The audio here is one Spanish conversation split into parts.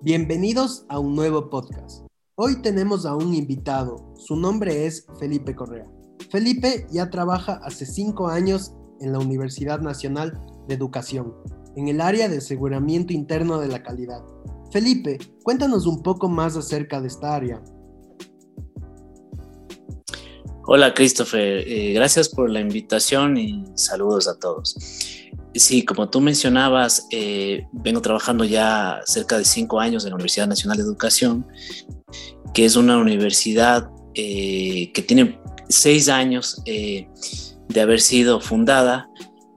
Bienvenidos a un nuevo podcast. Hoy tenemos a un invitado. Su nombre es Felipe Correa. Felipe ya trabaja hace cinco años en la Universidad Nacional de Educación, en el área de aseguramiento interno de la calidad. Felipe, cuéntanos un poco más acerca de esta área. Hola Christopher, eh, gracias por la invitación y saludos a todos. Sí, como tú mencionabas, eh, vengo trabajando ya cerca de cinco años en la Universidad Nacional de Educación, que es una universidad eh, que tiene seis años de haber sido fundada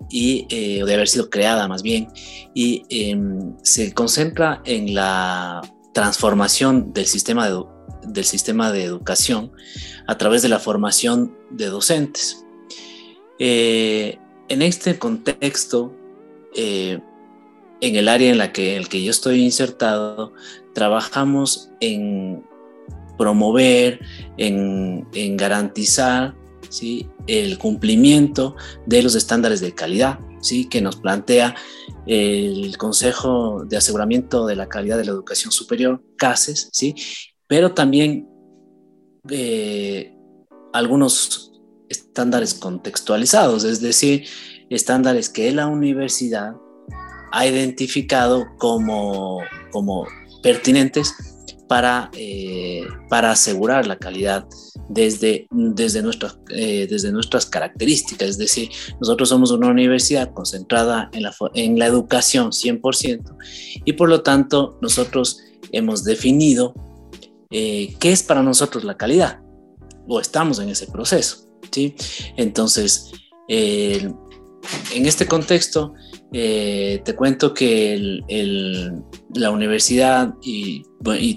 y de haber sido creada más bien, y em, se concentra en la transformación del sistema de, del sistema de educación a través de la formación de docentes. Eh, en este contexto, eh, en el área en la que, el que yo estoy insertado, trabajamos en promover, en, garantizar ¿sí? el cumplimiento de los estándares de calidad ¿sí? que nos plantea el Consejo de Aseguramiento de la Calidad de la Educación Superior, CASES, ¿sí? Pero también eh, algunos estándares contextualizados, es decir, estándares que la universidad ha identificado como, como pertinentes para, eh, para asegurar la calidad desde, desde, nuestras, eh, desde nuestras características. Es decir, nosotros somos una universidad concentrada en la, en la educación 100% y por lo tanto nosotros hemos definido eh, qué es para nosotros la calidad o estamos en ese proceso. ¿sí? Entonces, en este contexto, eh, te cuento que la universidad y,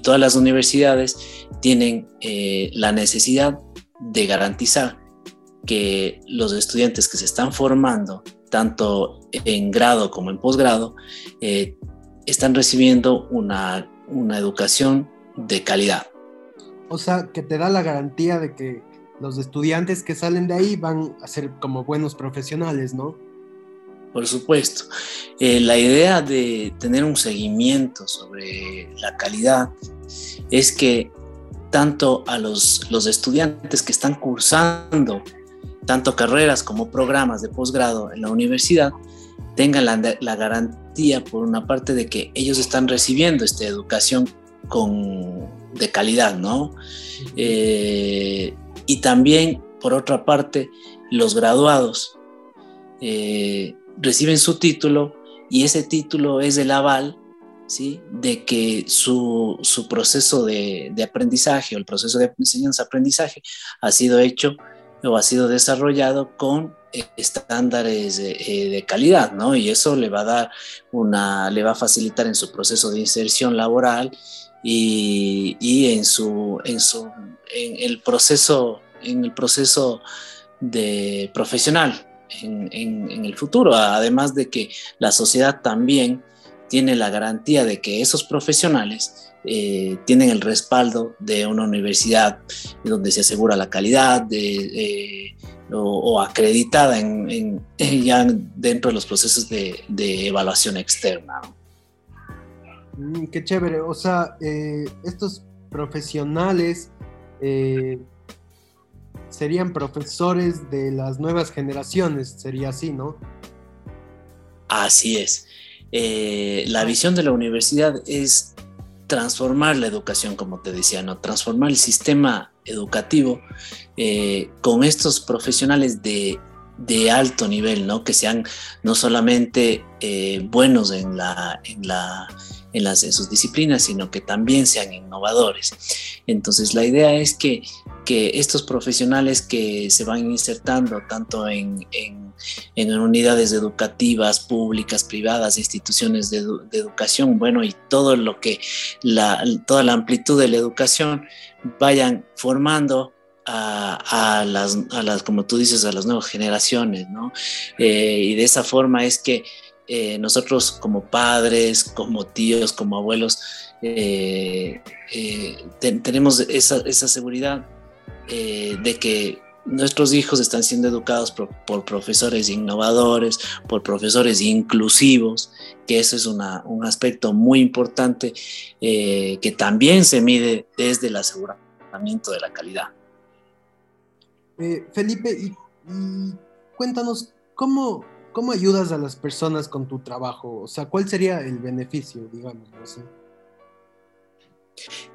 todas las universidades tienen eh, la necesidad de garantizar que los estudiantes que se están formando, tanto en grado como en posgrado, están recibiendo una, una educación de calidad. O sea, que te da la garantía de que los estudiantes que salen de ahí van a ser como buenos profesionales, ¿no? Por supuesto. Eh, la idea de tener un seguimiento sobre la calidad es que tanto a los, los estudiantes que están cursando tanto carreras como programas de posgrado en la universidad tengan la, la garantía por una parte de que ellos están recibiendo esta educación con, de calidad, ¿no? Eh, y también, por otra parte, los graduados eh, reciben su título y ese título es el aval, ¿sí? De que su, proceso de, aprendizaje o el proceso de enseñanza-aprendizaje ha sido hecho o ha sido desarrollado con estándares de, eh, de, calidad, ¿no? Y eso le va a dar una, le va a facilitar en su proceso de inserción laboral y, en, su, en, su, en el proceso, en el proceso de profesional en, el futuro, además de que la sociedad también tiene la garantía de que esos profesionales eh, tienen el respaldo de una universidad donde se asegura la calidad de, o, acreditada en, ya dentro de los procesos de evaluación externa. Mm, qué chévere. O sea, eh, estos profesionales eh, serían profesores de las nuevas generaciones, sería así, ¿no? Así es. Eh, la visión de la universidad es transformar la educación, como te decía, ¿no? Transformar el sistema educativo con estos profesionales de, de, alto nivel, ¿no? Que sean no solamente buenos en en en, las, sus disciplinas, sino que también sean innovadores. Entonces, la idea es que, que estos profesionales que se van insertando tanto en, en, unidades educativas, públicas, privadas, instituciones de, educación, bueno, y todo lo que, la, toda la amplitud de la educación, vayan formando a, a, las, a, las, como tú dices, a las nuevas generaciones, ¿no? Eh, y de esa forma es que eh, nosotros como padres, como tíos, como abuelos, eh, tenemos esa, seguridad de que nuestros hijos están siendo educados por, profesores innovadores, por profesores inclusivos, que eso es un aspecto muy importante que también se mide desde el aseguramiento de la calidad. Eh, Felipe, y, cuéntanos, ¿cómo, ¿cómo ayudas a las personas con tu trabajo? O sea, ¿cuál sería el beneficio, digamos?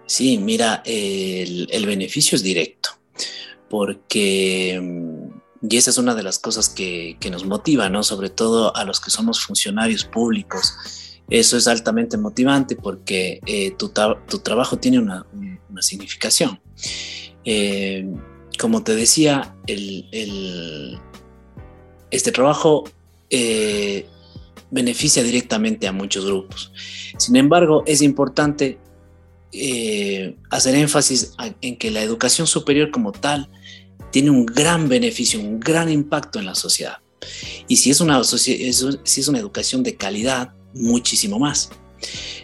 Sí, mira, el beneficio es directo porque, mm, y esa es una de las cosas que, nos motiva, ¿no? Sobre todo a los que somos funcionarios públicos. Eso es altamente motivante porque eh, tu, trabajo tiene una, significación. Eh, como te decía, este trabajo eh, beneficia directamente a muchos grupos. Sin embargo, es importante hacer énfasis en que la educación superior como tal tiene un gran beneficio, un gran impacto en la sociedad. Y si es una, educación de calidad, muchísimo más.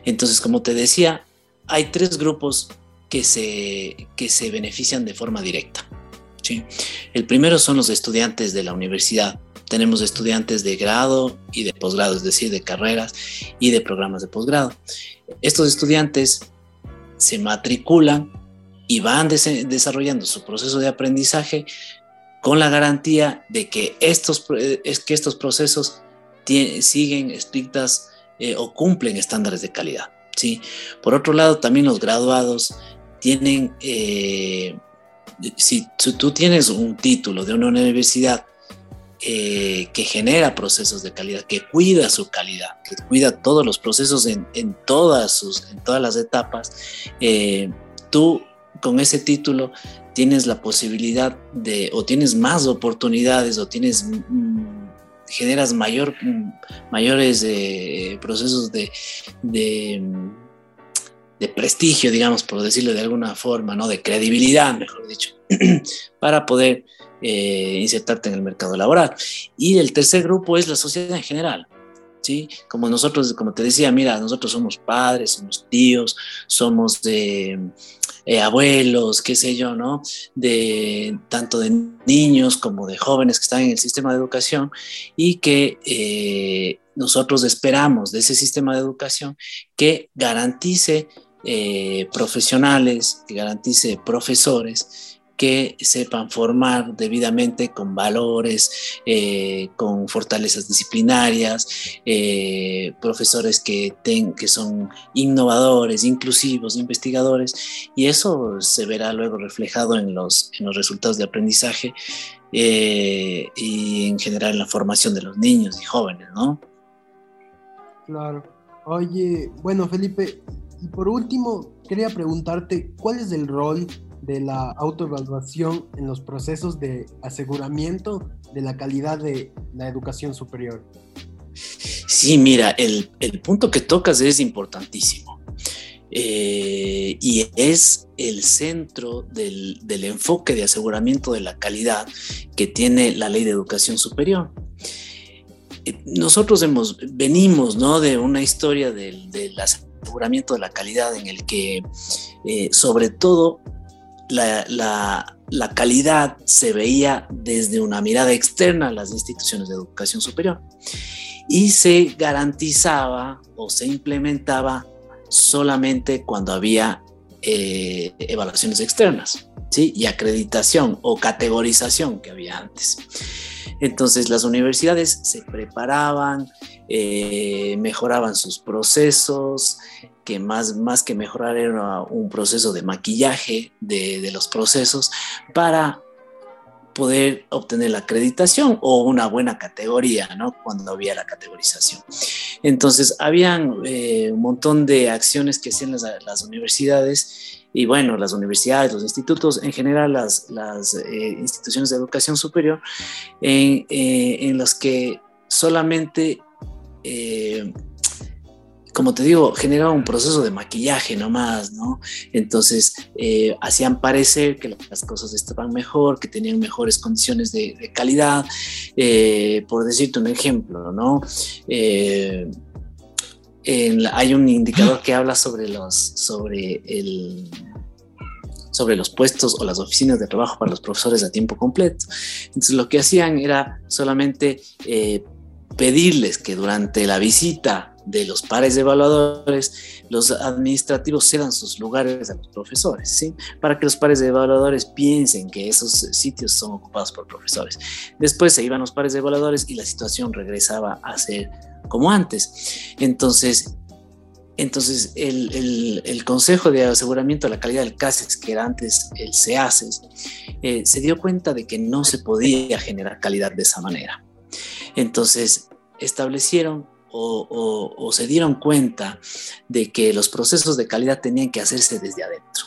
Entonces, como te decía, hay tres grupos que se benefician de forma directa. El primero son los estudiantes de la universidad. Tenemos estudiantes de grado y de posgrado, es decir, de carreras y de programas de posgrado. Estos estudiantes se matriculan y van desarrollando su proceso de aprendizaje con la garantía de que estos, es que estos procesos siguen estrictas eh, o cumplen estándares de calidad. ¿sí? Por otro lado, también los graduados tienen, eh, si, tú tienes un título de una universidad eh, que genera procesos de calidad, que cuida su calidad, que cuida todos los procesos en, todas, sus, las etapas, tú con ese título tienes la posibilidad de, o tienes más oportunidades, o tienes, mm, generas mm, mayores eh, procesos de, prestigio, digamos, por decirlo de alguna forma, ¿no? De credibilidad, mejor dicho, para poder eh, insertarte en el mercado laboral. Y el tercer grupo es la sociedad en general. ¿Sí? Como nosotros, como te decía, mira, nosotros somos padres, somos tíos, somos de, eh, abuelos, qué sé yo, ¿no? De tanto de niños como de jóvenes que están en el sistema de educación y que eh, nosotros esperamos de ese sistema de educación que garantice eh, profesionales, que garantice profesores que sepan formar debidamente con valores, eh, con fortalezas disciplinarias, eh, profesores que, que son innovadores, inclusivos, investigadores, y eso se verá luego reflejado en los, en los resultados de aprendizaje y en general en la formación de los niños y jóvenes, ¿no? Claro. Oye, bueno, Felipe, y por último, quería preguntarte, ¿cuál es el rol de la autoevaluación en los procesos de aseguramiento de la calidad de la educación superior. Sí, mira, el, punto que tocas es importantísimo. Eh, y es el centro del, enfoque de aseguramiento de la calidad que tiene la ley de educación superior. Nosotros hemos, venimos ¿no? de una historia del, aseguramiento de la calidad en el que eh, sobre todo la, calidad se veía desde una mirada externa a las instituciones de educación superior y se garantizaba o se implementaba solamente cuando había eh, evaluaciones externas y acreditación o categorización que había antes. Entonces las universidades se preparaban, eh, mejoraban sus procesos, que más, más que mejorar era un proceso de maquillaje de, los procesos para poder obtener la acreditación o una buena categoría, ¿no? Cuando había la categorización. Entonces, habían eh, un montón de acciones que hacían las, universidades y bueno, las universidades, los institutos, en general las, las eh, instituciones de educación superior, en, eh, en las que solamente como te digo, generaba un proceso de maquillaje nomás, ¿no? Entonces eh, hacían parecer que las cosas estaban mejor, que tenían mejores condiciones de, calidad. Eh, por decirte un ejemplo, ¿no? Eh, hay un indicador que habla sobre los, sobre el, sobre los puestos o las oficinas de trabajo para los profesores a tiempo completo. Entonces lo que hacían era solamente pedirles que durante la visita de los pares evaluadores, los administrativos cedan sus lugares a los profesores, ¿sí? Para que los pares evaluadores piensen que esos sitios son ocupados por profesores. Después se iban los pares evaluadores y la situación regresaba a ser como antes. Entonces, entonces, el, Consejo de Aseguramiento de la Calidad del CASEX, que era antes el CEACES, eh, se dio cuenta de que no se podía generar calidad de esa manera. Entonces, establecieron o, se dieron cuenta de que los procesos de calidad tenían que hacerse desde adentro.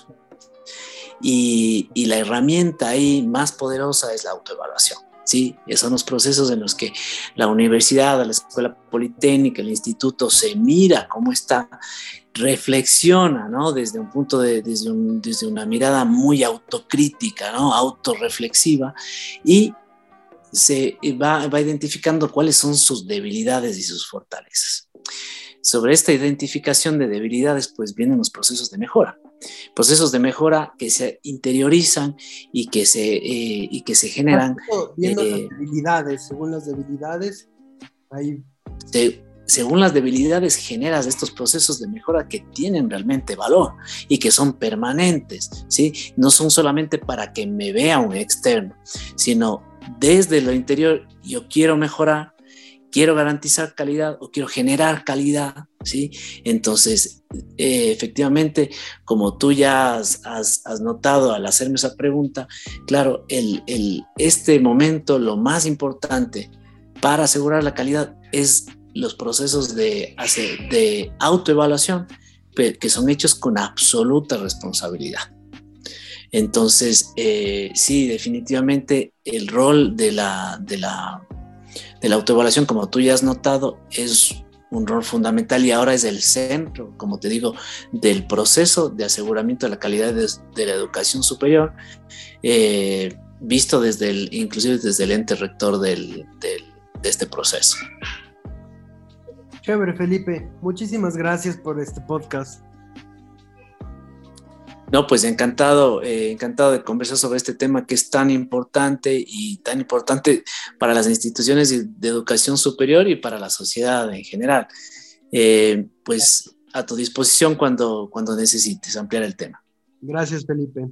Y, la herramienta ahí más poderosa es la autoevaluación. ¿sí? Son los procesos en los que la universidad, la escuela politécnica, el instituto se mira cómo está, reflexiona, ¿no? Desde un punto de, desde, desde una mirada muy autocrítica, ¿no? Autorreflexiva y se va, va identificando cuáles son sus debilidades y sus fortalezas. Sobre esta identificación de debilidades, pues vienen los procesos de mejora procesos de mejora que se interiorizan y que se, eh, y que se generan. Viendo las eh, debilidades, según las debilidades, hay... según las debilidades generas estos procesos de mejora que tienen realmente valor y que son permanentes, ¿sí? No son solamente para que me vea un externo, sino desde lo interior yo quiero mejorar, quiero garantizar calidad o quiero generar calidad, ¿sí? Entonces, eh, efectivamente, como tú ya has, notado al hacerme esa pregunta, claro, este momento lo más importante para asegurar la calidad es los procesos de, de autoevaluación que son hechos con absoluta responsabilidad. Entonces, eh, sí, definitivamente el rol de la, de la de la autoevaluación, como tú ya has notado, es un rol fundamental y ahora es el centro, como te digo, del proceso de aseguramiento de la calidad de, la educación superior, eh, visto desde el, inclusive desde el ente rector del, de este proceso. Chévere, Felipe. Muchísimas gracias por este podcast. No, pues encantado, eh, encantado de conversar sobre este tema que es tan importante y tan importante para las instituciones de, educación superior y para la sociedad en general. Eh, pues a tu disposición cuando, cuando necesites ampliar el tema. Gracias, Felipe.